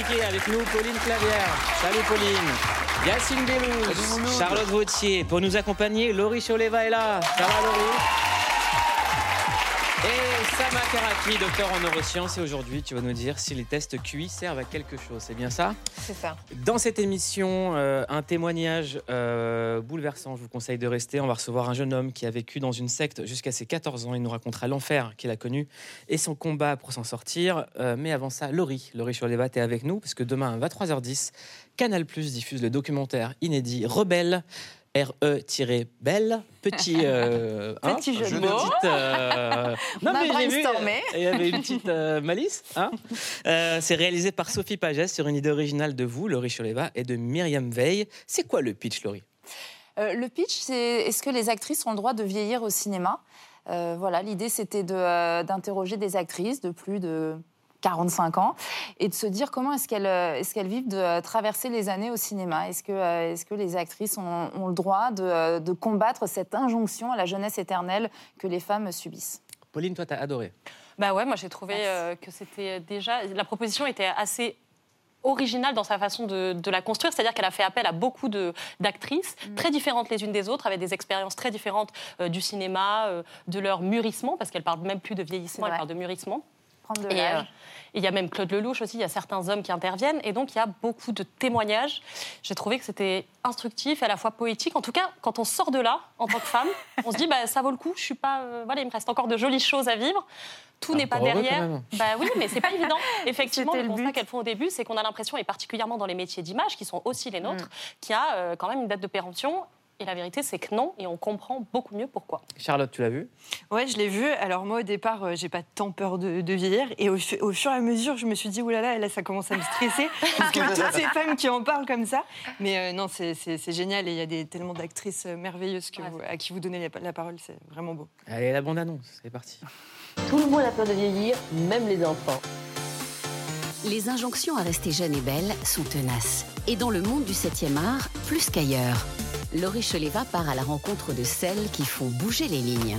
avec nous, Pauline Clavière. Salut Pauline. Yacine Delouze, Charlotte Vautier. Pour nous accompagner, Laurie Choleva est là. Ça va Laurie? Et Sama Karaki, docteur en neurosciences. Et aujourd'hui, tu vas nous dire si les tests QI servent à quelque chose. C'est bien ça? C'est ça. Dans cette émission, euh, un témoignage euh, bouleversant. Je vous conseille de rester. On va recevoir un jeune homme qui a vécu dans une secte jusqu'à ses 14 ans. Il nous racontera l'enfer qu'il a connu et son combat pour s'en sortir. Euh, mais avant ça, Laurie, Laurie Choleva, est avec nous parce que demain, à 23h10, Canal Plus diffuse le documentaire inédit Rebelle RE-Belle, petit, euh, hein, Petit jeu de une mots. petite, euh, On a mais j'ai vu, brainstormé. il y avait une petite euh, malice. hein. Euh, c'est réalisé par Sophie Pagès sur une idée originale de vous, Laurie Choleva, et de Myriam Veil. C'est quoi le pitch, Laurie? Euh, le pitch, c'est est-ce que les actrices ont le droit de vieillir au cinéma? Euh, Voilà, l'idée c'était de, euh, d'interroger des actrices de plus de 45 ans et de se dire comment est-ce qu'elles euh, est-ce qu'elles vivent de euh, traverser les années au cinéma. Est-ce que, euh, est-ce que les actrices ont, ont le droit de, de combattre cette injonction à la jeunesse éternelle que les femmes subissent? Pauline, toi, t'as adoré. Bah ouais, moi j'ai trouvé euh, que c'était déjà. La proposition était assez originale dans sa façon de, de la construire, c'est-à-dire qu'elle a fait appel à beaucoup de- d'actrices très différentes les unes des autres, avec des expériences très différentes euh, du cinéma, euh, de leur murissement, parce qu'elle parle même plus de vieillissement, elle parle de murissement. Prendre de Et, euh, il y a même Claude Lelouch aussi, il y a certains hommes qui interviennent. Et donc, il y a beaucoup de témoignages. J'ai trouvé que c'était instructif et à la fois poétique. En tout cas, quand on sort de là, en tant que femme, on se dit, bah, ça vaut le coup, je suis pas... euh, voilà, il me reste encore de jolies choses à vivre. Tout n'est pas derrière. Bah oui, mais c'est pas évident. Effectivement, le le constat qu'elles font au début, c'est qu'on a l'impression, et particulièrement dans les métiers d'image, qui sont aussi les nôtres, qu'il y a euh, quand même une date de péremption. Et la vérité, c'est que non, et on comprend beaucoup mieux pourquoi. Charlotte, tu l'as vu? Ouais, je l'ai vu. Alors moi, au départ, euh, j'ai pas tant peur de, de vieillir. Et au, fu- au fur et à mesure, je me suis dit, oulala, là, ça commence à me stresser. parce que toutes ces femmes qui en parlent comme ça. Mais euh, non, c'est- génial. Et il y a des, tellement d'actrices euh, merveilleuses que Ouais, vous- à qui vous donnez la, la parole. C'est vraiment beau. Allez, la bande-annonce, c'est parti. Tout le monde a peur de vieillir, même les enfants. Les injonctions à rester jeune et belle sont tenaces. Et dans le monde du 7e art, plus qu'ailleurs. Laurie Choleva part à la rencontre de celles qui font bouger les lignes.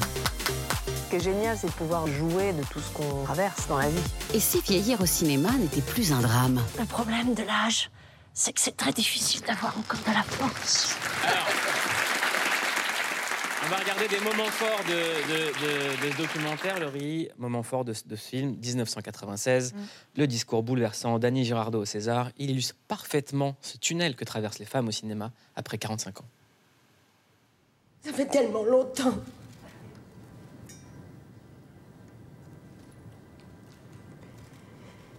Ce qui est génial, c'est de pouvoir jouer de tout ce qu'on traverse dans la vie. Et si vieillir au cinéma n'était plus un drame Le problème de l'âge, c'est que c'est très difficile d'avoir encore de la force. On va regarder des moments forts de, de- de- de ce documentaire, Laurie. Moment fort de, ce- de ce film, 1996. Le discours bouleversant d'Annie Girardot au César. Il illustre parfaitement ce tunnel que traversent les femmes au cinéma après 45 ans. Ça fait tellement longtemps.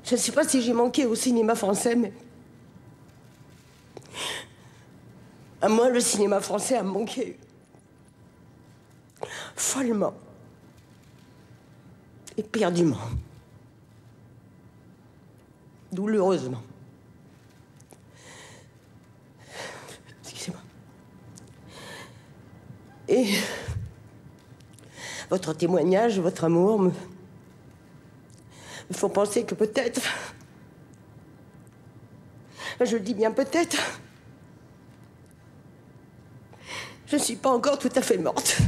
Je ne sais pas si j'ai manqué au cinéma français, mais. À moi, le cinéma français a manqué. Follement. Éperdument. Douloureusement. Excusez-moi. Et votre témoignage, votre amour me, me font penser que peut-être, je dis bien peut-être, je ne suis pas encore tout à fait morte.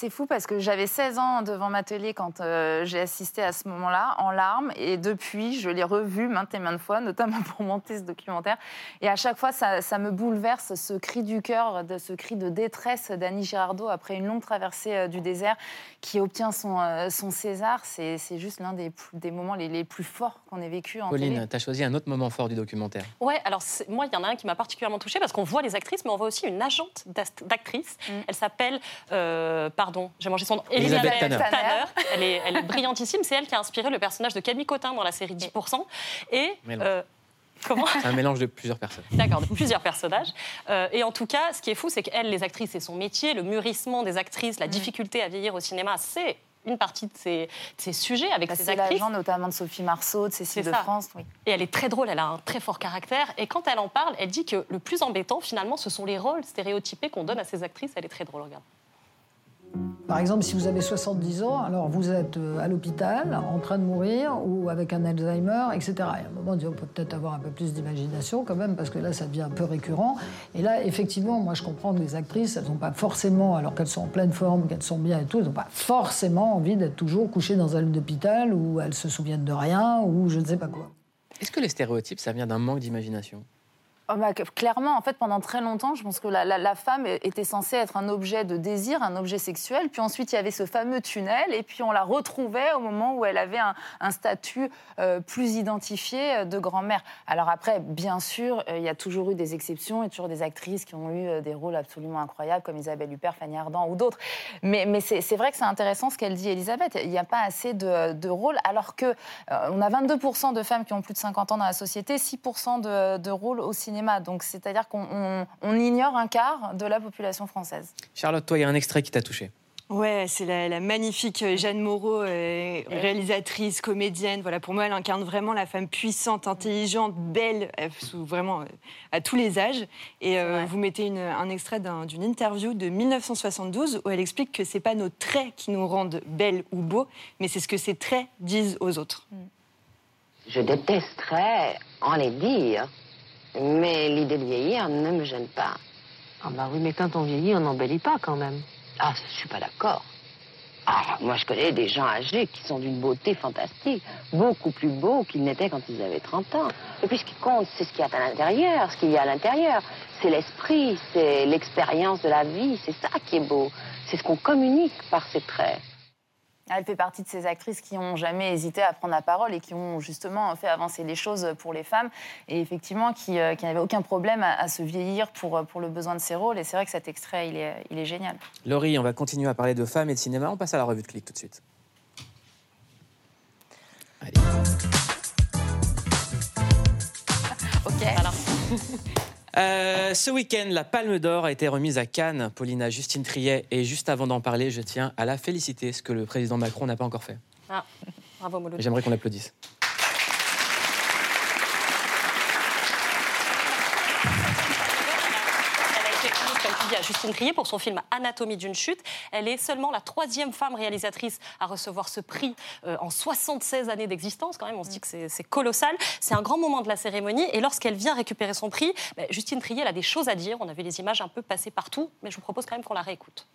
C'est fou parce que j'avais 16 ans devant ma télé quand euh, j'ai assisté à ce moment-là, en larmes. Et depuis, je l'ai revu maintes et maintes fois, notamment pour monter ce documentaire. Et à chaque fois, ça, ça me bouleverse, ce cri du cœur, de, ce cri de détresse d'Annie Girardot après une longue traversée euh, du désert qui obtient son, euh, son César. C'est juste l'un des, moments les, les plus forts qu'on ait vécu en. Pauline, tu as choisi un autre moment fort du documentaire. Ouais, alors moi, il y en a un qui m'a particulièrement touchée parce qu'on voit les actrices, mais on voit aussi une agente d'actrice. Elle s'appelle, euh, pardon, j'ai mangé son nom, Elisabeth Tanner. Elle est, elle est brillantissime. C'est elle qui a inspiré le personnage de Camille Cotin dans la série 10%. Et euh, comment C'est un mélange de plusieurs personnes. D'accord, de plusieurs personnages. Euh, et en tout cas, ce qui est fou, c'est qu'elles, les actrices, c'est son métier. Le mûrissement des actrices, la difficulté à vieillir au cinéma, c'est une partie de ces sujets avec Bah, ces c'est actrices. l'agent notamment de Sophie Marceau, de Cécile C'est de. France. Oui. Et elle est très drôle, elle a un très fort caractère. Et quand elle en parle, elle dit que le plus embêtant, finalement, ce sont les rôles stéréotypés qu'on donne à ces actrices. Elle est très drôle, regarde. Par exemple, si vous avez 70 ans, alors vous êtes euh, à l'hôpital, en train de mourir, ou avec un Alzheimer, etc. Et à un moment, on peut peut-être avoir un peu plus d'imagination quand même, parce que là, ça devient un peu récurrent. Et là, effectivement, moi, je comprends que les actrices, elles n'ont pas forcément, alors qu'elles sont en pleine forme, qu'elles sont bien et tout, elles n'ont pas forcément envie d'être toujours couchées dans un lit d'hôpital où elles se souviennent de rien, ou je ne sais pas quoi. Est-ce que les stéréotypes, ça vient d'un manque d'imagination? Oh bah, clairement, en fait, pendant très longtemps, je pense que la, femme était censée être un objet de désir, un objet sexuel. Puis ensuite, il y avait ce fameux tunnel, et puis on la retrouvait au moment où elle avait un, statut euh, plus identifié euh, de grand-mère. Alors après, bien sûr, euh, il y a toujours eu des exceptions, et toujours des actrices qui ont eu des rôles absolument incroyables, comme Isabelle Huppert, Fanny Ardant ou d'autres. Mais, c'est vrai que c'est intéressant ce qu'elle dit, Elisabeth. Il n'y a pas assez de, rôles, alors que on a 22% de femmes qui ont plus de 50 ans dans la société, 6% de, de rôles au cinéma. Donc c'est-à-dire qu'on on- on ignore un quart de la population française. Charlotte, toi, il y a un extrait qui t'a touché. Ouais, c'est la, la magnifique euh, Jeanne Moreau, euh, réalisatrice, comédienne. Voilà, pour moi, elle incarne vraiment la femme puissante, intelligente, belle, euh, sous vraiment euh, à tous les âges. Et euh, vous mettez une- un extrait d'un- d'une interview de 1972 où elle explique que c'est pas nos traits qui nous rendent belles ou beaux, mais c'est ce que ces traits disent aux autres. Je détesterais en les dire, mais l'idée de vieillir ne me gêne pas. Ah bah oui, mais quand on vieillit, on n'embellit pas quand même. Ah, je suis pas d'accord. Ah, moi, je connais des gens âgés qui sont d'une beauté fantastique, beaucoup plus beaux qu'ils n'étaient quand ils avaient 30 ans. Et puis, ce qui compte, c'est ce qu'il y a à l'intérieur, ce qu'il y a à l'intérieur. C'est l'esprit, c'est l'expérience de la vie, c'est ça qui est beau. C'est ce qu'on communique par ces traits. Elle fait partie de ces actrices qui n'ont jamais hésité à prendre la parole et qui ont justement fait avancer les choses pour les femmes et effectivement qui, euh, qui n'avaient aucun problème à, à se vieillir pour, euh, pour le besoin de ces rôles. Et c'est vrai que cet extrait, il est, il est génial. Laurie, on va continuer à parler de femmes et de cinéma. On passe à la revue de clic tout de suite. Ok. Euh, ce week-end, la Palme d'Or a été remise à Cannes. Paulina Justine Triet. Et juste avant d'en parler, je tiens à la féliciter, ce que le président Macron n'a pas encore fait. Ah, bravo. J'aimerais qu'on l'applaudisse. Justine Trier pour son film Anatomie d'une chute. Elle est seulement la troisième femme réalisatrice à recevoir ce prix euh, en 76 années d'existence. Quand même, on se dit que c'est colossal. C'est un grand moment de la cérémonie. Et lorsqu'elle vient récupérer son prix, ben, Justine Trier elle a des choses à dire. On a vu les images un peu passer partout, mais je vous propose quand même qu'on la réécoute.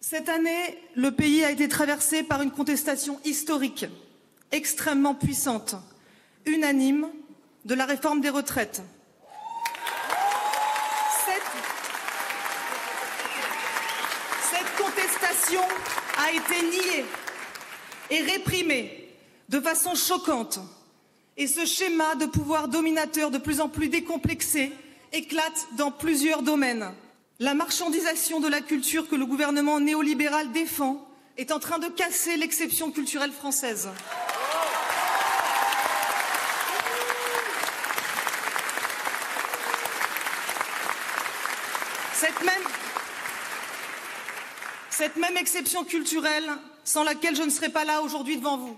Cette année, le pays a été traversé par une contestation historique, extrêmement puissante, unanime, de la réforme des retraites. Cette, cette contestation a été niée et réprimée de façon choquante. Et ce schéma de pouvoir dominateur de plus en plus décomplexé éclate dans plusieurs domaines. La marchandisation de la culture que le gouvernement néolibéral défend est en train de casser l'exception culturelle française. Cette même, cette même exception culturelle sans laquelle je ne serais pas là aujourd'hui devant vous.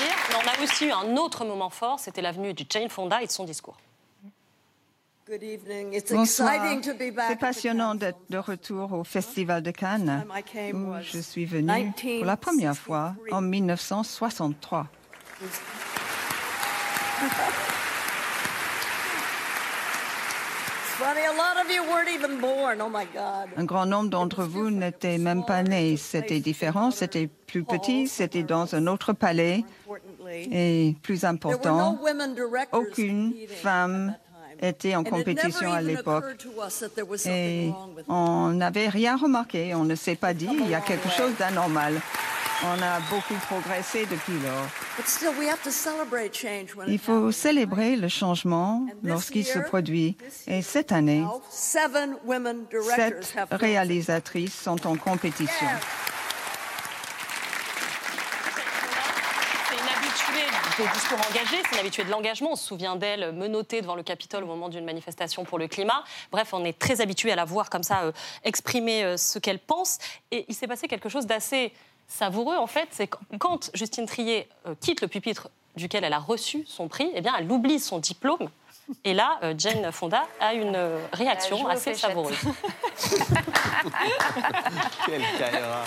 Mais on a aussi eu un autre moment fort, c'était l'avenue de Jane Fonda et de son discours. Bonsoir. C'est passionnant d'être de retour au Festival de Cannes, où je suis venue pour la première fois en 1963. Un grand nombre d'entre vous n'étaient même pas nés. C'était différent, c'était plus petit, c'était dans un autre palais. Et plus important, aucune femme était en compétition à l'époque. Et on n'avait rien remarqué, on ne s'est pas dit, il y a quelque chose d'anormal. On a beaucoup progressé depuis lors. But still, we have to celebrate change when Il faut célébrer le changement lorsqu'il se produit. Et cette année, happens. Seven women directors sept have réalisatrices sont en compétition. C'est une habituée des discours engagés, c'est une habituée de l'engagement. On se souvient d'elle menottée devant le Capitole au moment d'une manifestation pour le climat. Bref, on est très habitué à la voir comme ça euh, exprimer euh, ce qu'elle pense. Et il s'est passé quelque chose d'assez savoureux, en fait. C'est qu- quand Justine Trier euh, quitte le pupitre duquel elle a reçu son prix, eh bien, elle oublie son diplôme Et là, euh, Jane Fonda a une euh, réaction aux assez savoureuse. Quelle caïra.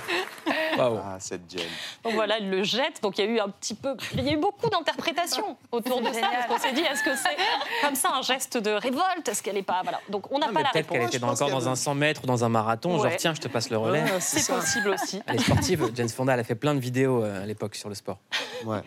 Waouh. Ah, cette Jen. Donc voilà, elle le jette. Donc il y a eu un petit peu, il y a eu beaucoup d'interprétations autour de ça, parce qu'on s'est dit, est-ce que c'est comme ça un geste de révolte? Est-ce qu'elle n'est pas voilà. Donc on n'a pas la peut-être qu'elle réponse. était Je dans- pense encore qu'elle- dans un 100 mètres ou dans un marathon. Genre, Ouais. tiens, je te passe le relais. Ouais, c'est possible aussi. Elle est sportive. James Fonda, elle a fait plein de vidéos euh, à l'époque sur le sport.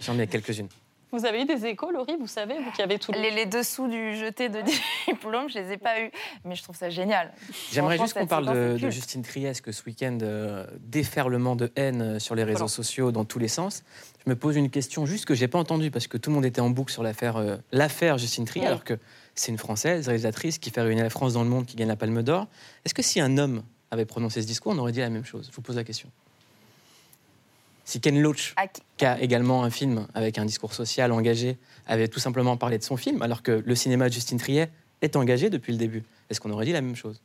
J'en ai quelques-unes. Vous avez eu des échos, Laurie, vous savez, vous qui avez tout. Les, les dessous du jeté de diplôme, je les ai pas eus, mais je trouve ça génial. J'aimerais juste qu'on parle de, de. Justine Trieste, que ce week-end, euh, déferlement de haine euh, sur les réseaux Voilà. sociaux dans tous les sens. Je me pose une question juste que j'ai pas entendue parce que tout le monde était en boucle sur l'affaire euh, l'affaire Justine Triet, Ouais. alors que c'est une Française, réalisatrice qui fait réunir la France dans le monde, qui gagne la Palme d'Or. Est-ce que si un homme avait prononcé ce discours, on aurait dit la même chose? Je vous pose la question. Si Ken Loach, qui a également un film avec un discours social engagé, avait tout simplement parlé de son film, alors que le cinéma de Justine Triet est engagé depuis le début, est-ce qu'on aurait dit la même chose?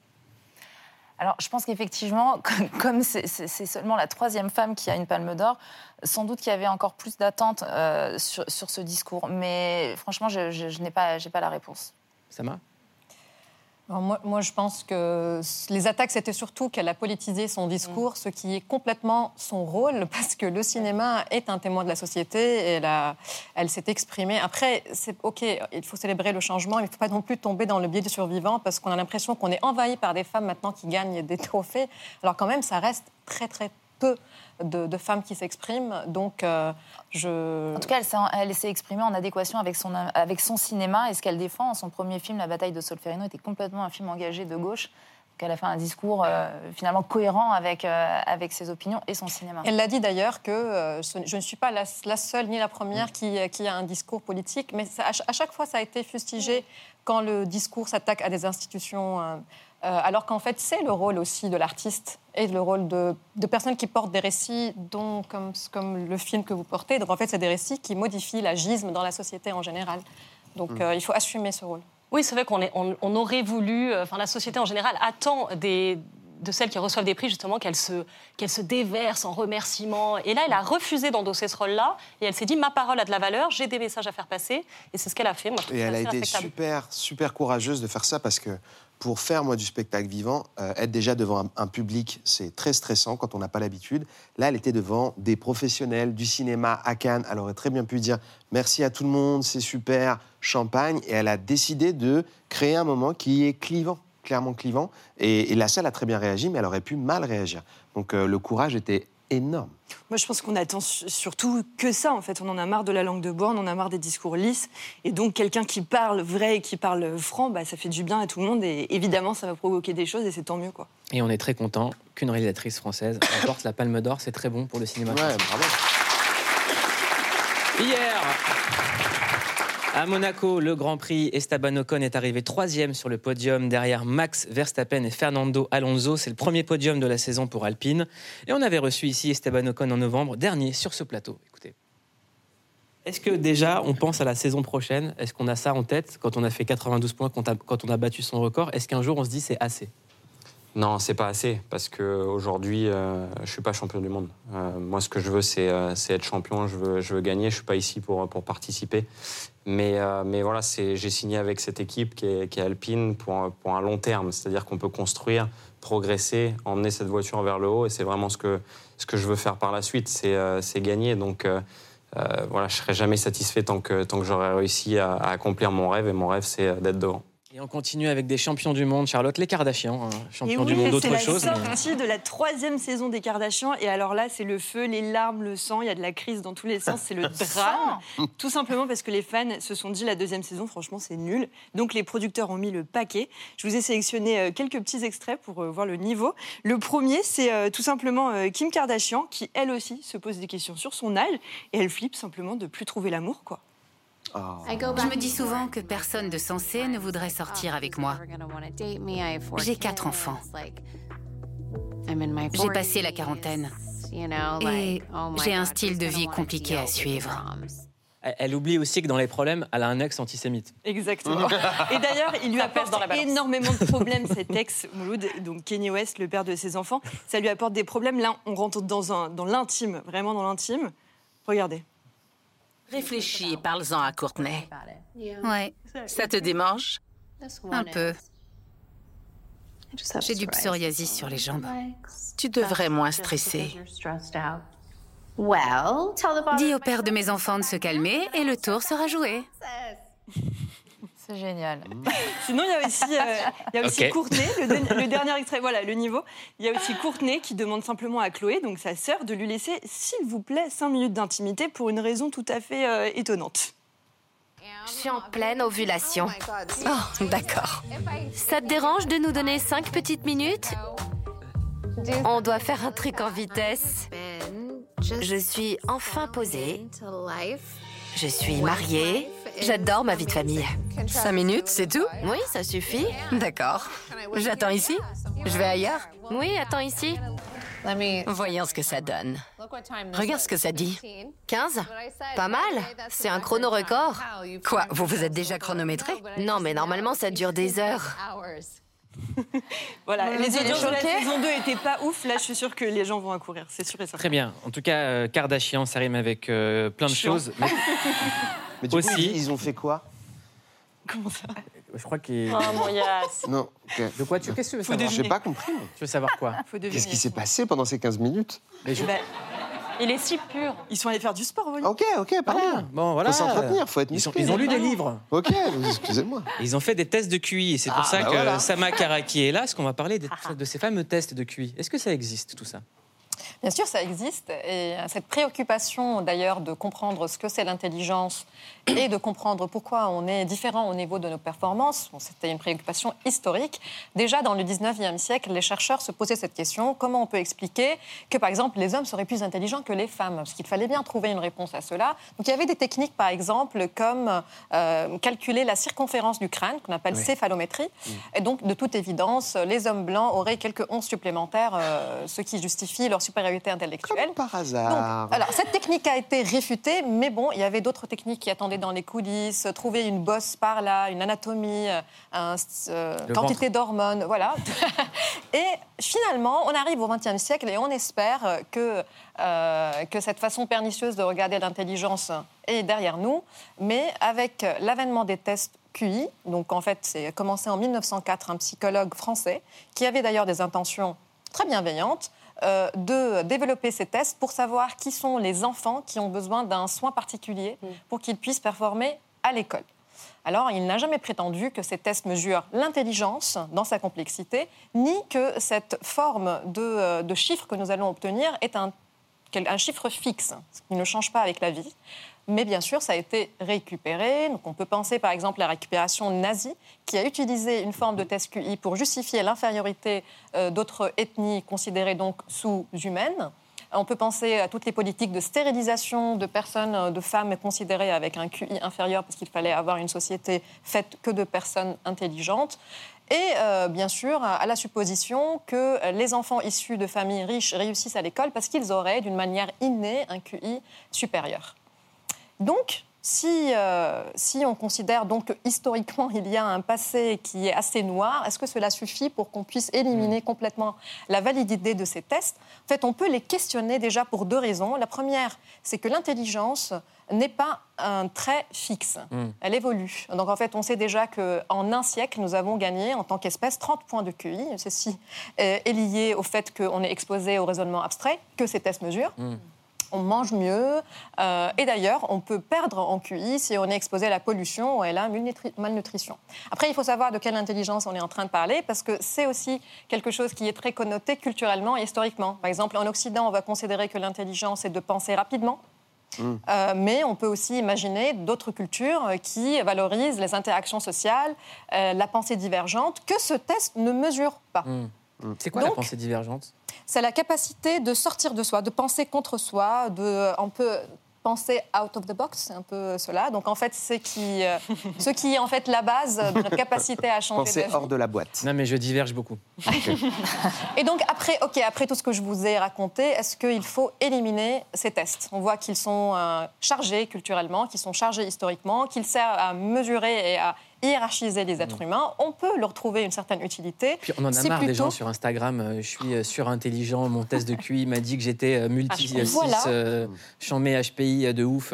Alors, je pense qu'effectivement, comme- c'est seulement la troisième femme qui a une palme d'or, sans doute qu'il y avait encore plus d'attentes euh, sur, sur ce discours. Mais franchement, je, je- je n'ai pas, pas la réponse. Ça m'a Alors, moi, moi, je pense que les attaques, c'était surtout qu'elle a politisé son discours, ce qui est complètement son rôle, parce que le cinéma est un témoin de la société et elle, a- elle s'est exprimée. Après, c'est OK, il faut célébrer le changement, mais il ne faut pas non plus tomber dans le biais du survivant, parce qu'on a l'impression qu'on est envahi par des femmes maintenant qui gagnent des trophées. Alors quand même, ça reste très, très peu de, de femmes qui s'expriment. Donc, euh, je... En tout cas, elle s'est, exprimée en adéquation avec son, avec son cinéma et ce qu'elle défend. Son premier film, La bataille de Solferino, était complètement un film engagé de gauche. Donc elle a fait un discours euh, finalement cohérent avec, euh, avec ses opinions et son cinéma. Elle l'a dit d'ailleurs que euh, je ne suis pas la, la seule ni la première qui, qui a un discours politique, mais ça- à, ch- à chaque fois ça a été fustigé quand le discours s'attaque à des institutions, alors qu'en fait c'est le rôle aussi de l'artiste et le rôle de, de personnes qui portent des récits, dont, comme, comme le film que vous portez. Donc en fait c'est des récits qui modifient l'agisme dans la société en général. Donc Mm. euh, il faut assumer ce rôle. Oui, c'est vrai qu'on on, on aurait voulu, euh, enfin la société en général attend des, de celles qui reçoivent des prix justement qu'elles se, qu'elles se déversent en remerciements. Et là, elle a refusé d'endosser ce rôle-là et elle s'est dit ma parole a de la valeur, j'ai des messages à faire passer et c'est ce qu'elle a fait. Moi, Et elle a été super, super courageuse de faire ça parce que pour faire, moi, du spectacle vivant, euh, être déjà devant un, public, c'est très stressant quand on n'a pas l'habitude. Là, elle était devant des professionnels du cinéma à Cannes. Elle aurait très bien pu dire merci à tout le monde, c'est super, champagne. Et elle a décidé de créer un moment qui est clivant, clairement clivant. Et, et la salle a très bien réagi, mais elle aurait pu mal réagir. Donc euh, le courage était énorme. Moi, je pense qu'on attend su- surtout que ça, en fait. On en a marre de la langue de bois, on en a marre des discours lisses. Et donc, quelqu'un qui parle vrai et qui parle franc, bah, ça fait du bien à tout le monde. Et évidemment, ça va provoquer des choses et c'est tant mieux, quoi. Et on est très content qu'une réalisatrice française remporte la Palme d'Or. C'est très bon pour le cinéma. français. Hier, à Monaco, le Grand Prix, Esteban Ocon est arrivé troisième sur le podium derrière Max Verstappen et Fernando Alonso. C'est le premier podium de la saison pour Alpine. Et on avait reçu ici Esteban Ocon en novembre dernier sur ce plateau. Écoutez. Est-ce que déjà on pense à la saison prochaine? Est-ce qu'on a ça en tête quand on a fait 92 points, quand, on a- battu son record? Est-ce qu'un jour on se dit c'est assez? Non, c'est pas assez parce que aujourd'hui, euh, je suis pas champion du monde. Euh, moi, ce que je veux, c'est euh, c'est être champion. Je veux, je veux gagner. Je suis pas ici pour pour participer. Mais euh, mais voilà, j'ai signé avec cette équipe qui est, Alpine pour un- pour un long terme. C'est-à-dire qu'on peut construire, progresser, emmener cette voiture vers le haut. Et c'est vraiment ce que ce que je veux faire par la suite. C'est gagner. Donc voilà, je serai jamais satisfait tant que tant que j'aurai réussi à, à accomplir mon rêve. Et mon rêve, c'est d'être devant. Et on continue avec des champions du monde. Charlotte, les Kardashians, hein, champions oui, du monde c'est d'autre la chose. mais- sortie de la troisième saison des Kardashians. Et alors là, c'est le feu, les larmes, le sang. Il y a de la crise dans tous les sens. C'est le drame. Tout simplement parce que les fans se sont dit la deuxième saison, franchement, c'est nul. Donc les producteurs ont mis le paquet. Je vous ai sélectionné euh, quelques petits extraits pour euh, voir le niveau. Le premier, c'est euh, tout simplement Kim Kardashian qui, elle aussi, se pose des questions sur son âge. Et elle flippe simplement de plus trouver l'amour, quoi. Je me dis souvent que personne de sensé ne voudrait sortir avec moi. J'ai quatre enfants. J'ai passé la quarantaine. Et j'ai un style de vie compliqué à suivre. Elle- oublie aussi que dans les problèmes, elle a un ex antisémite. Exactement. Et d'ailleurs, il lui Ça apporte dans la balance. énormément de problèmes, cet ex Mouloud, donc Kanye West, le père de ses enfants. Ça lui apporte des problèmes. Là, on rentre dans, un, dans l'intime, vraiment dans l'intime. Regardez. Réfléchis et parle-en à Courtney. Ouais. Ça te démange? Un peu. J'ai du psoriasis sur les jambes. Tu devrais moins stresser. Dis au père de mes enfants de se calmer et le tour sera joué. C'est génial. Sinon, il y a aussi, euh, il y a aussi Ok. Courtenay, le, de- le dernier extrait, voilà, le niveau. Il y a aussi Courtenay qui demande simplement à Chloé, donc sa sœur, de lui laisser, s'il vous plaît, 5 minutes d'intimité pour une raison tout à fait euh, étonnante. Je suis en pleine ovulation. Oh, d'accord. Ça te dérange de nous donner cinq petites minutes? On doit faire un truc en vitesse. Je suis enfin posée. Je suis mariée. J'adore ma vie de famille. Cinq minutes, c'est tout? Oui, ça suffit. D'accord. J'attends ici? Je vais ailleurs? Oui, attends ici. Voyons ce que ça donne. Regarde ce que ça dit. 15 Pas mal. C'est un chrono record. Quoi Vous vous êtes déjà chronométré? Non, mais normalement, ça dure des heures. Voilà, les audiences de la saison 2 étaient pas ouf. Là, je suis sûre que les gens vont accourir, c'est sûr et certain. Très bien. En tout cas, euh, Kardashian, ça rime avec euh, plein de Chiant. choses. Mais, Mais du Aussi. ils, ils ont fait quoi? Comment ça? Je crois qu'il. Oh, mon Yass. Non. ok. De quoi tu Qu'est-ce que tu veux savoir? J'ai pas compris. Tu veux savoir quoi? Qu'est-ce qui s'est passé pendant ces 15 minutes? Mais je- Bah, Il est si pur. Ils sont allés faire du sport, voyons. Ok, ok, pardon. Voilà. Bon, voilà. Faut s'entretenir, faut être Ils, sont- musclé. ils ont lu des livres. Ok, excusez-moi. Ils ont fait des tests de QI. Et c'est pour Ah, ça bah que voilà. Sama Karaki est là, parce qu'on va parler de ces fameux tests de QI. Est-ce que ça existe, tout ça? Bien sûr, ça existe. Et cette préoccupation, d'ailleurs, de comprendre ce que c'est l'intelligence et de comprendre pourquoi on est différent au niveau de nos performances, bon, c'était une préoccupation historique. Déjà, dans le 19e siècle, les chercheurs se posaient cette question comment on peut expliquer que, par exemple, les hommes seraient plus intelligents que les femmes? Parce qu'il fallait bien trouver une réponse à cela. Donc, il y avait des techniques, par exemple, comme euh, calculer la circonférence du crâne, qu'on appelle Oui. céphalométrie. Et donc, de toute évidence, les hommes blancs auraient quelques onces supplémentaires, euh, ce qui justifie leur supériorité intellectuelle. Par hasard. Alors, cette technique a été réfutée, mais bon, il y avait d'autres techniques qui attendaient dans les coulisses, trouver une bosse par là, une anatomie, euh, un, euh, quantité d'hormones, voilà. et finalement, on arrive au XXe siècle et on espère que, euh, que cette façon pernicieuse de regarder l'intelligence est derrière nous, mais avec l'avènement des tests QI, donc en fait, c'est commencé en 1904, un psychologue français, qui avait d'ailleurs des intentions très bienveillantes, euh, de développer ces tests pour savoir qui sont les enfants qui ont besoin d'un soin particulier pour qu'ils puissent performer à l'école. Alors, il n'a jamais prétendu que ces tests mesurent l'intelligence dans sa complexité, ni que cette forme de, euh, de chiffre que nous allons obtenir est un, un chiffre fixe, ce qui ne change pas avec la vie. Mais bien sûr, ça a été récupéré. Donc, on peut penser par exemple à la récupération nazie, qui a utilisé une forme de test QI pour justifier l'infériorité euh, d'autres ethnies considérées donc sous-humaines. On peut penser à toutes les politiques de stérilisation de personnes, euh, de femmes considérées avec un QI inférieur parce qu'il fallait avoir une société faite que de personnes intelligentes. Et euh, bien sûr, à la supposition que les enfants issus de familles riches réussissent à l'école parce qu'ils auraient, d'une manière innée, un QI supérieur. Donc, si, euh, si on considère donc que historiquement il y a un passé qui est assez noir, est-ce que cela suffit pour qu'on puisse éliminer complètement la validité de ces tests? En fait, on peut les questionner déjà pour deux raisons. La première, c'est que l'intelligence n'est pas un trait fixe. Elle évolue. Donc en fait, on sait déjà qu'en un siècle, nous avons gagné en tant qu'espèce 30 points de QI. Ceci euh, est lié au fait qu'on est exposé au raisonnement abstrait que ces tests mesurent on mange mieux. euh, et d'ailleurs, on peut perdre en QI si on est exposé à la pollution ou à la malnutri- malnutrition. Après, il faut savoir de quelle intelligence on est en train de parler, parce que c'est aussi quelque chose qui est très connoté culturellement et historiquement. Par exemple, en Occident, on va considérer que l'intelligence est de penser rapidement. Euh, mais on peut aussi imaginer d'autres cultures euh, qui valorisent les interactions sociales, euh, la pensée divergente, que ce test ne mesure pas. C'est quoi la pensée divergente C'est la capacité de sortir de soi, de penser contre soi, de on peut penser out of the box, c'est un peu cela. Donc en fait, c'est qui, euh, ce qui est en fait la base de notre capacité à changer d'avis. hors de la boîte. Non, mais je diverge beaucoup. Et donc après, ok, après tout ce que je vous ai raconté, est-ce qu'il faut éliminer ces tests? On voit qu'ils sont euh, chargés culturellement, qu'ils sont chargés historiquement, qu'ils servent à mesurer et à hiérarchiser les êtres humains. On peut leur trouver une certaine utilité. Mm. Puis on en a marre des gens sur Instagram. euh, je suis euh, surintelligent, mon test de QI m'a dit que j'étais euh, multi Ah, je 6 comprends. Voilà. euh, chambé HPI de ouf.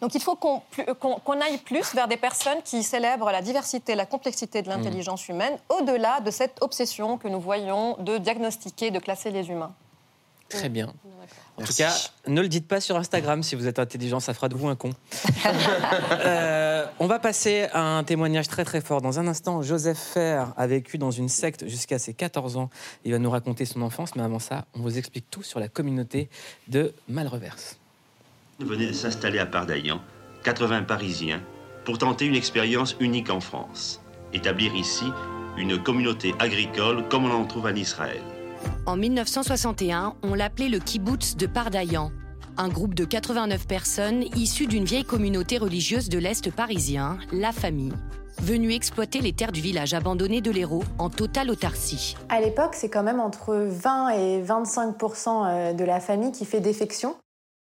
Donc il faut qu'on aille plus vers des personnes qui célèbrent la diversité, la complexité de l'intelligence humaine, au-delà de cette obsession que nous voyons de diagnostiquer, de classer les humains. Très bien. En tout cas, ne le dites pas sur Instagram si vous êtes intelligent, ça fera de vous un con. Euh, on va passer à un témoignage très très fort. Dans un instant, Joseph Fer a vécu dans une secte jusqu'à ses 14 ans. Il va nous raconter son enfance, mais avant ça, on vous explique tout sur la communauté de Malreverse. de s'installer à Pardaillan, 80 Parisiens, pour tenter une expérience unique en France. Établir ici une communauté agricole comme on en trouve en Israël. En 1961, on l'appelait le kibbutz de Pardaillan, un groupe de 89 personnes issues d'une vieille communauté religieuse de l'Est parisien, la famille, venue exploiter les terres du village abandonné de l'Hérault en totale autarcie. À l'époque, c'est quand même entre 20 et 25% euh, de la famille qui fait défection.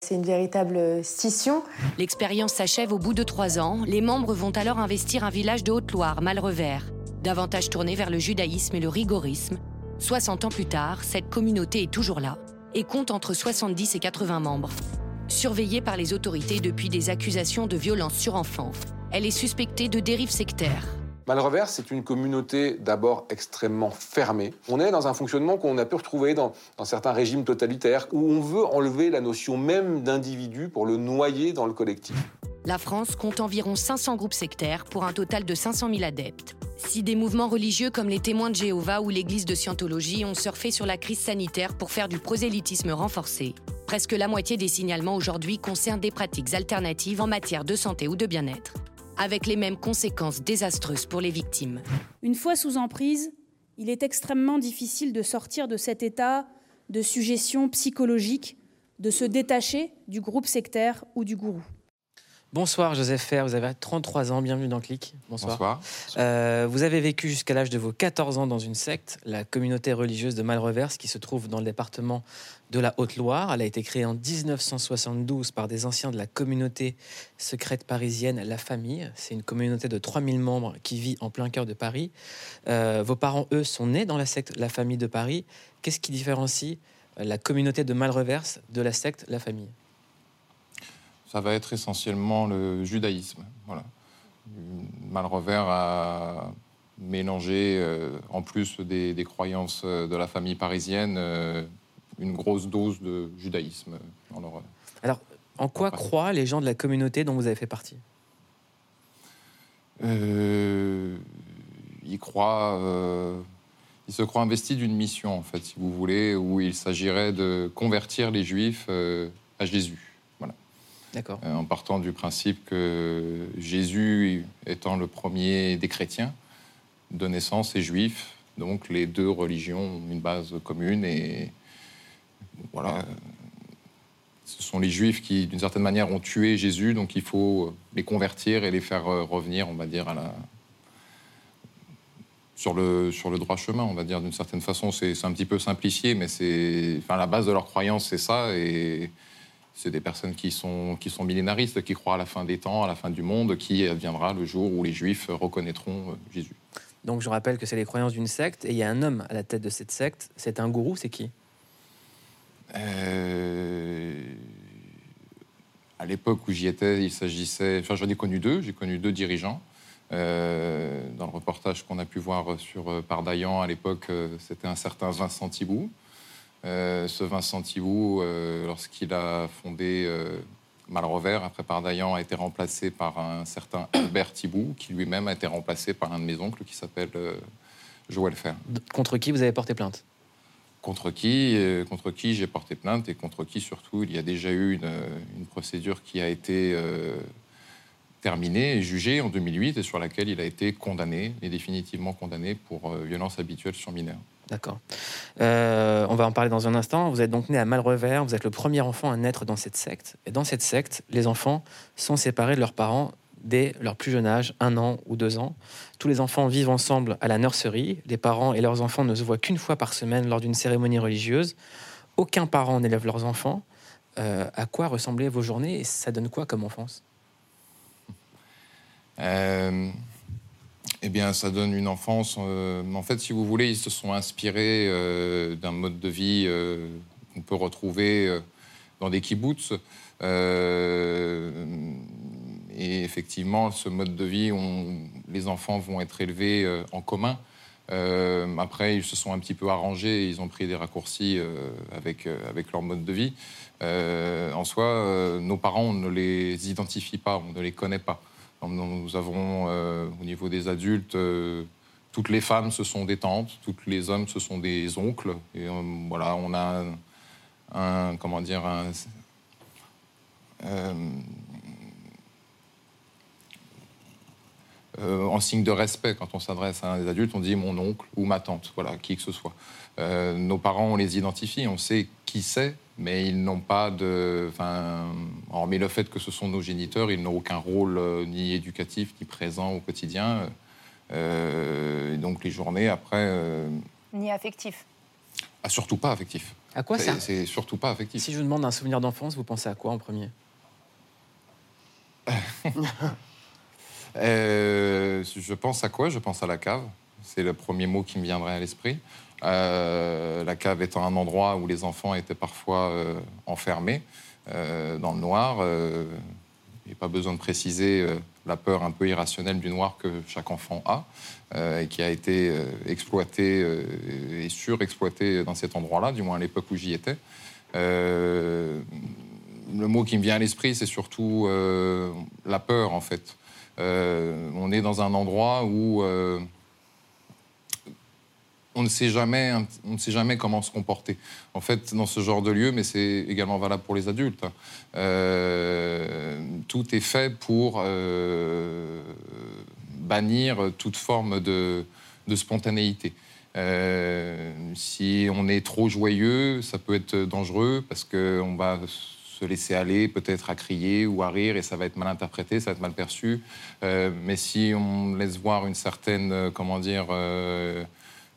C'est une véritable scission. L'expérience s'achève au bout de trois ans. Les membres vont alors investir un village de Haute-Loire, Malrevers, davantage tourné vers le judaïsme et le rigorisme. 60 ans plus tard, cette communauté est toujours là et compte entre 70 et 80 membres. Surveillée par les autorités depuis des accusations de violence sur enfants, elle est suspectée de dérives sectaires. Malrevers, c'est une communauté d'abord extrêmement fermée. On est dans un fonctionnement qu'on a pu retrouver dans, dans certains régimes totalitaires, où on veut enlever la notion même d'individu pour le noyer dans le collectif. La France compte environ 500 groupes sectaires pour un total de 500 000 adeptes. Si des mouvements religieux comme les témoins de Jéhovah ou l'église de Scientologie ont surfé sur la crise sanitaire pour faire du prosélytisme renforcé, presque la moitié des signalements aujourd'hui concernent des pratiques alternatives en matière de santé ou de bien-être, avec les mêmes conséquences désastreuses pour les victimes. Une fois sous emprise, il est extrêmement difficile de sortir de cet état de suggestion psychologique, de se détacher du groupe sectaire ou du gourou. Bonsoir Joseph Fer, vous avez 33 ans, bienvenue dans Clic. Bonsoir. Euh, vous avez vécu jusqu'à l'âge de vos 14 ans dans une secte, la communauté religieuse de Malreverse, qui se trouve dans le département de la Haute-Loire. Elle a été créée en 1972 par des anciens de la communauté secrète parisienne La Famille. C'est une communauté de 3000 membres qui vit en plein cœur de Paris. Euh, vos parents, eux, sont nés dans la secte La Famille de Paris. Qu'est-ce qui différencie la communauté de Malreverse de la secte La Famille? Ça va être essentiellement le judaïsme. Voilà. Malrevers a mélangé, euh, en plus des, des, croyances de la famille parisienne, euh, une grosse dose de judaïsme dans leur. Alors, en quoi croient les gens de la communauté dont vous avez fait partie? Euh, Ils croient. euh, ils se croient investis d'une mission, en fait, si vous voulez, où il s'agirait de convertir les juifs euh, à Jésus. Euh, en partant du principe que Jésus étant le premier des chrétiens de naissance est juif, donc les deux religions ont une base commune et voilà. Ce sont les juifs qui, d'une certaine manière, ont tué Jésus, donc il faut les convertir et les faire euh, revenir, on va dire, à la... sur, le, sur le droit chemin, on va dire, d'une certaine façon. C'est c'est un petit peu simplifié, mais c'est, enfin, la base de leur croyance, c'est ça. Et c'est des personnes qui sont, qui sont millénaristes, qui croient à la fin des temps, à la fin du monde, qui viendra le jour où les Juifs reconnaîtront euh, Jésus. Donc je rappelle que c'est les croyances d'une secte et il y a un homme à la tête de cette secte. C'est un gourou, c'est qui? Euh, À l'époque où j'y étais, il s'agissait. Enfin, j'en ai connu deux. J'ai connu deux dirigeants. Euh, dans le reportage qu'on a pu voir sur euh, Pardaillan à l'époque, euh, c'était un certain Vincent Thibault. Euh, ce Vincent Thibault, euh, lorsqu'il a fondé euh, Malrevers, après Pardaillan, a été remplacé par un certain Albert Thibault, qui lui-même a été remplacé par un de mes oncles qui s'appelle Joël Fer. Contre qui vous avez porté plainte? Contre qui, contre qui j'ai porté plainte et contre qui surtout il y a déjà eu une, une procédure qui a été euh, terminée et jugée en 2008 et sur laquelle il a été condamné et définitivement condamné pour euh, violence habituelle sur mineur. D'accord. Euh, on va en parler dans un instant. Vous êtes donc né à Malrevers, vous êtes le premier enfant à naître dans cette secte. Et dans cette secte, les enfants sont séparés de leurs parents dès leur plus jeune âge, un an ou deux ans. Tous les enfants vivent ensemble à la nurserie. Les parents et leurs enfants ne se voient qu'une fois par semaine lors d'une cérémonie religieuse. Aucun parent n'élève leurs enfants. Euh, à quoi ressemblaient vos journées et ça donne quoi comme enfance? Euh, eh bien, ça donne une enfance. euh, en fait, si vous voulez, ils se sont inspirés euh, d'un mode de vie euh, qu'on peut retrouver dans des kibbutz. Et effectivement, ce mode de vie, les enfants vont être élevés en commun. Après, ils se sont un petit peu arrangés, ils ont pris des raccourcis avec, avec leur mode de vie. En soi, nos parents, on ne les identifie pas, on ne les connaît pas. Nous avons, euh, au niveau des adultes, euh, toutes les femmes, ce sont des tantes, tous les hommes, ce sont des oncles. Et euh, voilà, on a un, comment dire, un, en signe de respect quand on s'adresse à un des adultes, on dit mon oncle ou ma tante, voilà, qui que ce soit. Nos parents, on les identifie, on sait qui c'est, mais ils n'ont pas de. Enfin, hormis le fait que ce sont nos géniteurs, ils n'ont aucun rôle euh, ni éducatif ni présent au quotidien. Euh, et donc les journées après, euh, Ni affectif. ah, surtout pas affectif. À quoi C'est- ça C'est surtout pas affectif. Si je vous demande un souvenir d'enfance, vous pensez à quoi en premier? Euh, je pense à quoi? Je pense à la cave. C'est le premier mot qui me viendrait à l'esprit. Euh, la cave étant un endroit où les enfants étaient parfois euh, enfermés euh, dans le noir. Il n'y pas besoin de préciser la peur un peu irrationnelle du noir que chaque enfant a et qui a été exploité euh, et surexploité dans cet endroit-là, du moins à l'époque où j'y étais. Le mot qui me vient à l'esprit, c'est surtout la peur, en fait. On est dans un endroit où on ne sait jamais, on ne sait jamais comment se comporter. En fait, dans ce genre de lieu, mais c'est également valable pour les adultes, hein, euh, tout est fait pour euh, bannir toute forme de, spontanéité. Euh, si on est trop joyeux, ça peut être dangereux parce qu'on va se laisser aller peut-être à crier ou à rire et ça va être mal interprété, ça va être mal perçu. Mais si on laisse voir une certaine, comment dire,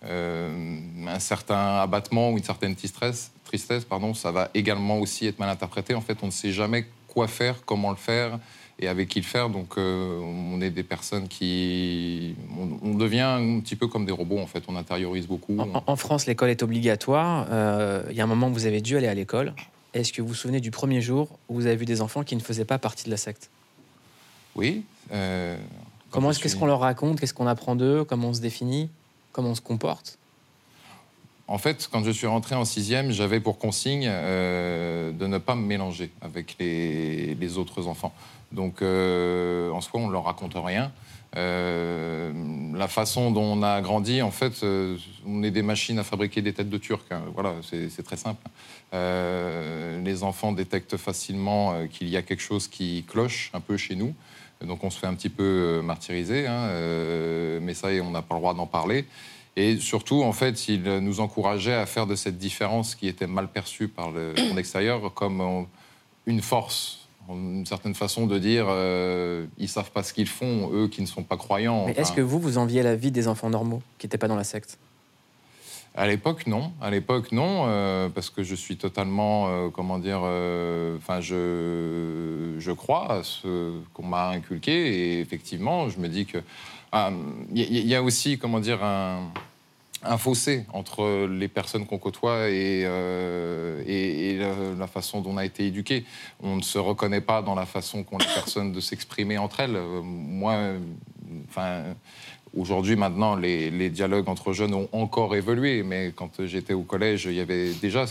un certain abattement ou une certaine tristesse, tristesse pardon, ça va également aussi être mal interprété. En fait, on ne sait jamais quoi faire, comment le faire et avec qui le faire. Donc, euh, on est des personnes qui... On, on devient un petit peu comme des robots, en fait. On intériorise beaucoup. En, en France, l'école est obligatoire. Euh, Il y a un moment où vous avez dû aller à l'école. Est-ce que vous vous souvenez du premier jour où vous avez vu des enfants qui ne faisaient pas partie de la secte? Oui. euh, Comment est-ce qu'est-ce qu'on leur raconte? Qu'est-ce qu'on apprend d'eux? Comment on se définit? Comment on se comporte En fait, quand je suis rentré en sixième, j'avais pour consigne euh, de ne pas me mélanger avec les, autres enfants. Donc, euh, en soi, on ne leur raconte rien. Euh, la façon dont on a grandi, en fait, on est des machines à fabriquer des têtes de Turcs. hein. Voilà, c'est très simple. Les enfants détectent facilement qu'il y a quelque chose qui cloche un peu chez nous. Donc, on se fait un petit peu euh, martyriser. hein, euh, mais ça, on n'a pas le droit d'en parler. Et surtout, en fait, il nous encourageait à faire de cette différence qui était mal perçue par le monde extérieur comme euh, une force, une certaine façon de dire euh, ils savent pas ce qu'ils font, eux qui ne sont pas croyants. Mais est-ce que vous, vous enviez la vie des enfants normaux qui n'étaient pas dans la secte? À l'époque, non. À l'époque, non, euh, parce que je suis totalement, euh, comment dire, euh, enfin, je, je crois à ce qu'on m'a inculqué et effectivement, je me dis que ah, il y, a aussi, comment dire, un, un fossé entre les personnes qu'on côtoie et, et, la, la façon dont on a été éduqué. On ne se reconnaît pas dans la façon qu'ont les personnes de s'exprimer entre elles. Moi, enfin. Aujourd'hui, maintenant, les, les dialogues entre jeunes ont encore évolué, mais quand j'étais au collège, il y avait déjà. euh,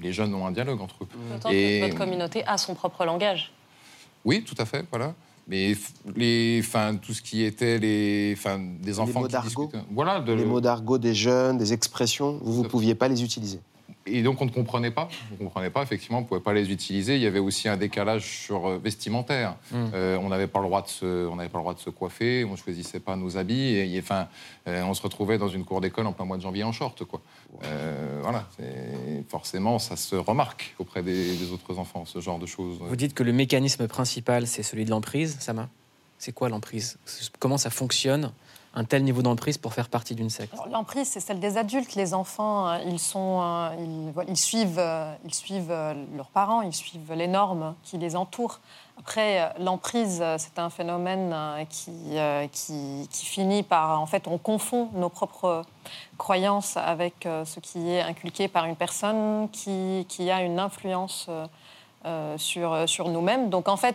les jeunes ont un dialogue entre eux. D'autant que votre communauté a son propre langage. Oui, tout à fait, voilà. Mais les, enfin, tout ce qui était les, enfin, des enfants mots qui. Voilà, de, Les mots d'argot des jeunes, des expressions, vous ne pouviez pas les utiliser. Et donc on ne comprenait pas. On ne comprenait pas, effectivement, on ne pouvait pas les utiliser. Il y avait aussi un décalage sur euh, vestimentaire. Mm. Euh, on n'avait pas, le droit de se- on pas le droit de se coiffer, on ne choisissait pas nos habits. Et, et, enfin, euh, on se retrouvait dans une cour d'école en plein mois de janvier en short. Quoi. Euh, voilà, forcément, ça se remarque auprès des, des autres enfants, ce genre de choses. Vous dites que le mécanisme principal, c'est celui de l'emprise, Sama C'est quoi l'emprise? Comment ça fonctionne? Un tel niveau d'emprise pour faire partie d'une secte L'emprise, c'est celle des adultes. Les enfants, euh, ils, sont, euh, ils, suivent, euh, ils suivent leurs parents, ils suivent les normes qui les entourent. Après, l'emprise, c'est un phénomène qui, qui, qui finit par... En fait, on confond nos propres croyances avec ce qui est inculqué par une personne qui, qui a une influence sur, sur nous-mêmes. Donc, en fait,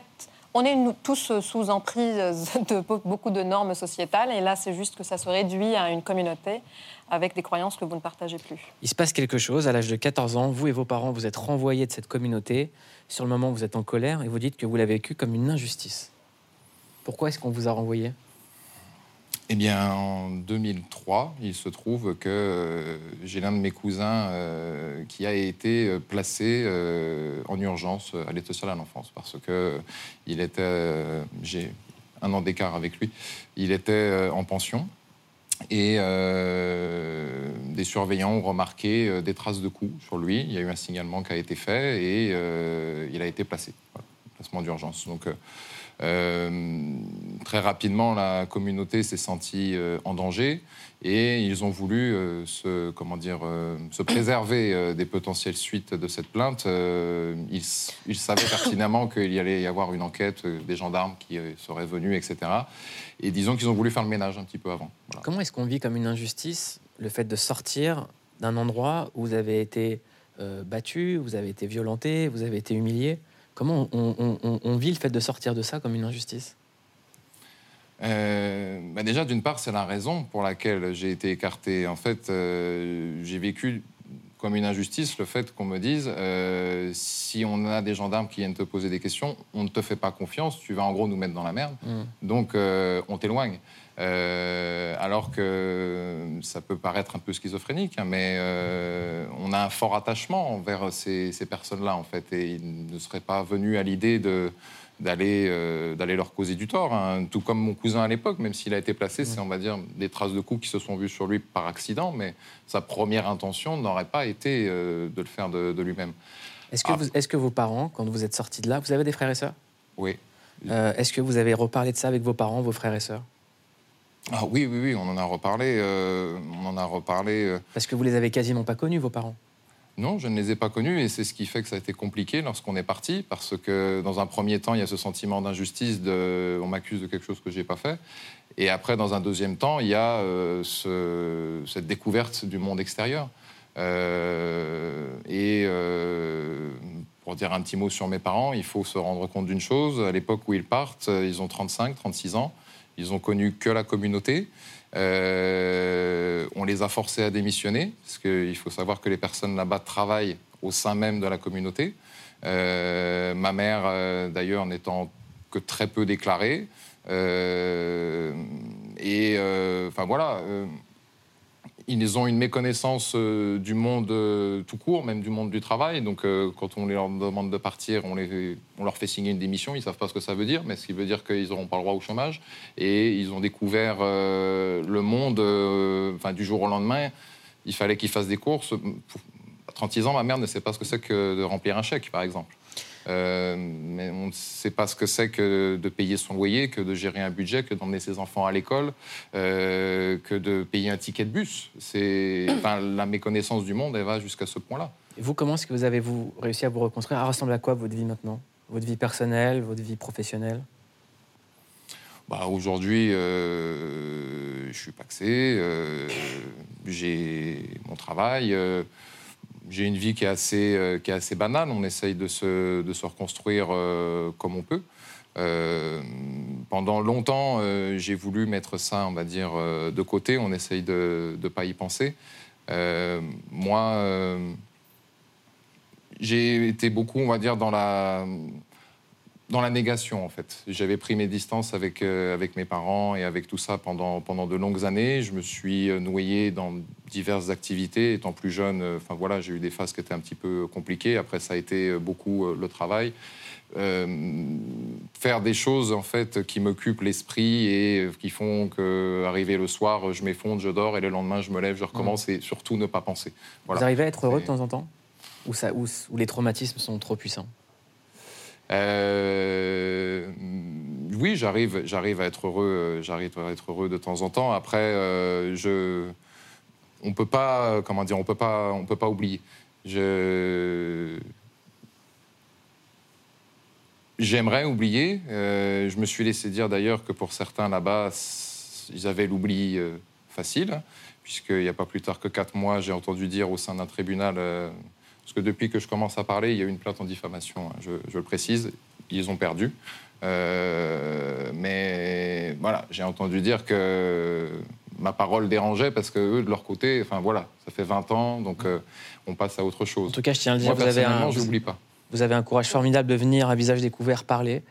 On est tous sous emprise de beaucoup de normes sociétales, et là, c'est juste que ça se réduit à une communauté avec des croyances que vous ne partagez plus. Il se passe quelque chose à l'âge de 14 ans, vous et vos parents, vous êtes renvoyés de cette communauté. Sur le moment, vous êtes en colère et vous dites que vous l'avez vécu comme une injustice. Pourquoi est-ce qu'on vous a renvoyé eh bien, en 2003, il se trouve que euh, j'ai l'un de mes cousins euh, qui a été euh, placé en urgence à l'état social à l'enfance parce que il était, j'ai un an d'écart avec lui, il était en pension et des surveillants ont remarqué des traces de coups sur lui. Il y a eu un signalement qui a été fait et il a été placé, placement d'urgence. Donc très rapidement, la communauté s'est sentie euh, en danger et ils ont voulu euh, se, comment dire, se préserver des potentielles suites de cette plainte. Ils, savaient pertinemment qu'il y allait y avoir une enquête, des gendarmes qui seraient venus, etc. Et disons qu'ils ont voulu faire le ménage un petit peu avant. Comment est-ce qu'on vit comme une injustice le fait de sortir d'un endroit où vous avez été battu, vous avez été violenté, vous avez été humilié? Comment on, vit le fait de sortir de ça comme une injustice euh, bah déjà, d'une part, c'est la raison pour laquelle j'ai été écarté. En fait, euh, j'ai vécu comme une injustice le fait qu'on me dise euh, si on a des gendarmes qui viennent te poser des questions, on ne te fait pas confiance, tu vas en gros nous mettre dans la merde, mmh. donc on t'éloigne. Euh, alors que ça peut paraître un peu schizophrénique, hein, mais euh, on a un fort attachement envers ces, personnes-là, en fait, et ils ne seraient pas venus à l'idée d'aller, euh, d'aller leur causer du tort. Hein. Tout comme mon cousin à l'époque, même s'il a été placé, c'est, on va dire, des traces de coups qui se sont vues sur lui par accident, mais sa première intention n'aurait pas été de le faire de, lui-même. Est-ce que, ah. est-ce que vos parents, quand vous êtes sortis de là, vous avez des frères et sœurs? Oui. est-ce que vous avez reparlé de ça avec vos parents, vos frères et sœurs? Ah oui, oui, oui, on en a reparlé. Euh, on en a reparlé. Euh. Parce que vous les avez quasiment pas connus, vos parents Non, je ne les ai pas connus et c'est ce qui fait que ça a été compliqué lorsqu'on est parti parce que dans un premier temps, il y a ce sentiment d'injustice, de, on m'accuse de quelque chose que j'ai pas fait. Et après, dans un deuxième temps, il y a euh, cette découverte du monde extérieur. et pour dire un petit mot sur mes parents, il faut se rendre compte d'une chose. À l'époque où ils partent, ils ont 35, 36 ans. Ils ont connu que la communauté. Euh, on les a forcés à démissionner, parce qu'il faut savoir que les personnes là-bas travaillent au sein même de la communauté. Euh, ma mère, euh, d'ailleurs, n'étant que très peu déclarée. et enfin voilà, ils ont une méconnaissance euh, du monde euh, tout court, même du monde du travail. Donc, euh, quand on leur demande de partir, on, on, leur fait signer une démission. Ils ne savent pas ce que ça veut dire, mais ce qui veut dire qu'ils n'auront pas le droit au chômage. Et ils ont découvert le monde enfin, du jour au lendemain. Il fallait qu'ils fassent des courses. À 36 ans, ma mère ne sait pas ce que c'est que de remplir un chèque, par exemple. Euh, mais on ne sait pas ce que c'est que de payer son loyer, que de gérer un budget, que d'emmener ses enfants à l'école, euh, que de payer un ticket de bus. C'est enfin, la méconnaissance du monde, elle va jusqu'à ce point-là. Et vous, comment est-ce que vous avez vous réussi à vous reconstruire? À ressemble à quoi votre vie maintenant? Votre vie personnelle, votre vie professionnelle? Bah, Aujourd'hui, euh, je suis paxé, j'ai mon travail j'ai une vie qui est, assez, euh, qui est assez banale. On essaye de se, de se reconstruire euh, comme on peut. Euh, pendant longtemps, j'ai voulu mettre ça, on va dire, de côté. On essaye de ne pas y penser. moi, j'ai été beaucoup, on va dire, dans la dans la négation, en fait. J'avais pris mes distances avec, euh, avec mes parents et avec tout ça pendant, pendant de longues années. Je me suis euh, noyé dans diverses activités. Étant plus jeune, euh, voilà, j'ai eu des phases qui étaient un petit peu compliquées. Après, ça a été beaucoup le travail. faire des choses en fait qui m'occupent l'esprit et qui font que arrivé le soir je m'effondre, je dors et le lendemain je me lève, je recommence mmh. et surtout ne pas penser. Vous arrivez à être heureux de temps en temps? Ou, ça, ou les traumatismes sont trop puissants? Euh, oui, j'arrive, j'arrive à être heureux, j'arrive à être heureux de temps en temps. Après, euh, on peut pas, comment dire, on peut pas, on peut pas oublier. J'aimerais oublier. Euh, je me suis laissé dire d'ailleurs que pour certains là-bas, ils avaient l'oubli facile, puisqu'il n'y a pas plus tard que quatre mois, j'ai entendu dire au sein d'un tribunal parce que depuis que je commence à parler, il y a eu une plainte en diffamation, hein, je, le précise. ils ont perdu. Euh, mais voilà, j'ai entendu dire que ma parole dérangeait parce que eux, de leur côté, enfin voilà, ça fait 20 ans, donc euh, on passe à autre chose. En tout cas, je tiens à le dire, Moi, vous avez un, personnellement, j'oublie pas. vous avez un courage formidable de venir à visage découvert parler.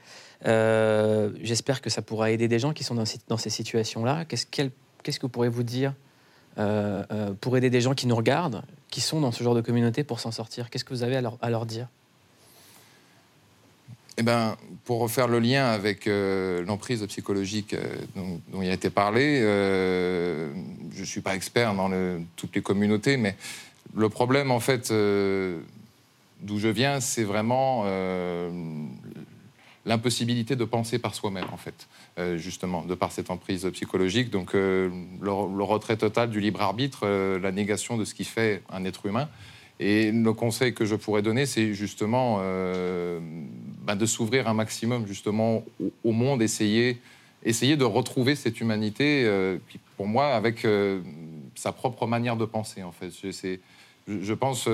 Euh, J'espère que ça pourra aider des gens qui sont dans, ces- situations-là. Qu'est-ce quel- qu'est-ce que pourrez-vous dire euh, euh, pour aider des gens qui nous regardent, qui sont dans ce genre de communauté pour s'en sortir. Qu'est-ce que vous avez à leur, dire? Eh ben, pour refaire le lien avec euh, l'emprise psychologique dont, il a été parlé, je ne suis pas expert dans toutes les communautés, mais le problème, en fait, d'où je viens, c'est vraiment l'impossibilité de penser par soi-même, en fait, euh, justement, de par cette emprise psychologique. Donc, euh, le, retrait total du libre arbitre, euh, la négation de ce qui fait un être humain. Et le conseil que je pourrais donner, c'est justement ben, de s'ouvrir un maximum justement au, monde, essayer, essayer de retrouver cette humanité, qui, pour moi, avec sa propre manière de penser, en fait. Je, je- pense,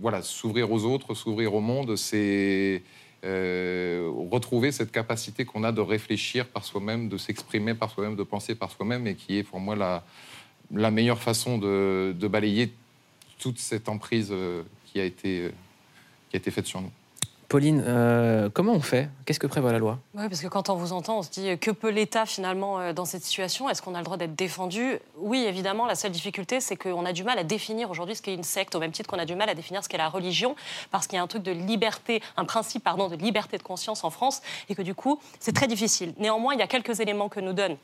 voilà, s'ouvrir aux autres, s'ouvrir au monde, c'est euh, retrouver cette capacité qu'on a de réfléchir par soi-même, de s'exprimer par soi-même, de penser par soi-même, et qui est pour moi la, meilleure façon de, balayer toute cette emprise euh, euh, qui a été faite sur nous. Pauline, euh, comment on fait? Qu'est-ce que prévoit la loi? Oui, parce que quand on vous entend, on se dit euh, que peut l'État finalement euh, dans cette situation? Est-ce qu'on a le droit d'être défendu? Oui, évidemment. La seule difficulté, c'est qu'on a du mal à définir aujourd'hui ce qu'est une secte, au même titre qu'on a du mal à définir ce qu'est la religion, parce qu'il y a un truc de liberté, un principe pardon de liberté de conscience en France, et que du coup, c'est très difficile. Néanmoins, il y a quelques éléments que nous donne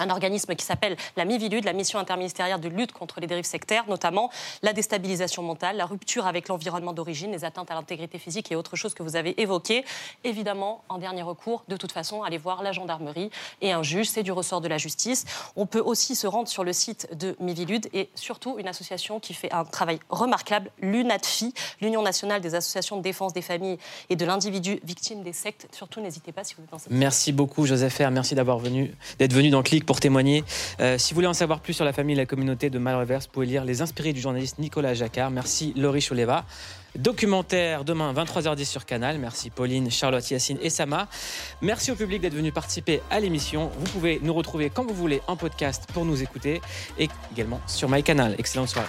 un organisme qui s'appelle la MIVILUD, la mission interministérielle de lutte contre les dérives sectaires, notamment la déstabilisation mentale, la rupture avec l'environnement d'origine, les atteintes à l'intégrité physique et autres choses que vous avez évoquées. Évidemment, en dernier recours, de toute façon, allez voir la gendarmerie et un juge, c'est du ressort de la justice. On peut aussi se rendre sur le site de MIVILUD et surtout une association qui fait un travail remarquable, l'UNADFI, l'Union nationale des associations de défense des familles et de l'individu victime des sectes. Surtout, n'hésitez pas si vous êtes dans cette Merci beaucoup, Joseph. Merci d'avoir venu, d'être venu dans pour témoigner. Euh, si vous voulez en savoir plus sur la famille et la communauté de Malreverse, vous pouvez lire Les Inspirés du journaliste Nicolas Jacquard. Merci, Laurie Choleva. Documentaire demain 23h10 sur Canal. Merci Pauline, Charlotte, Yacine et Sama. Merci au public d'être venu participer à l'émission. Vous pouvez nous retrouver quand vous voulez en podcast pour nous écouter et également sur MyCanal. Excellente soirée.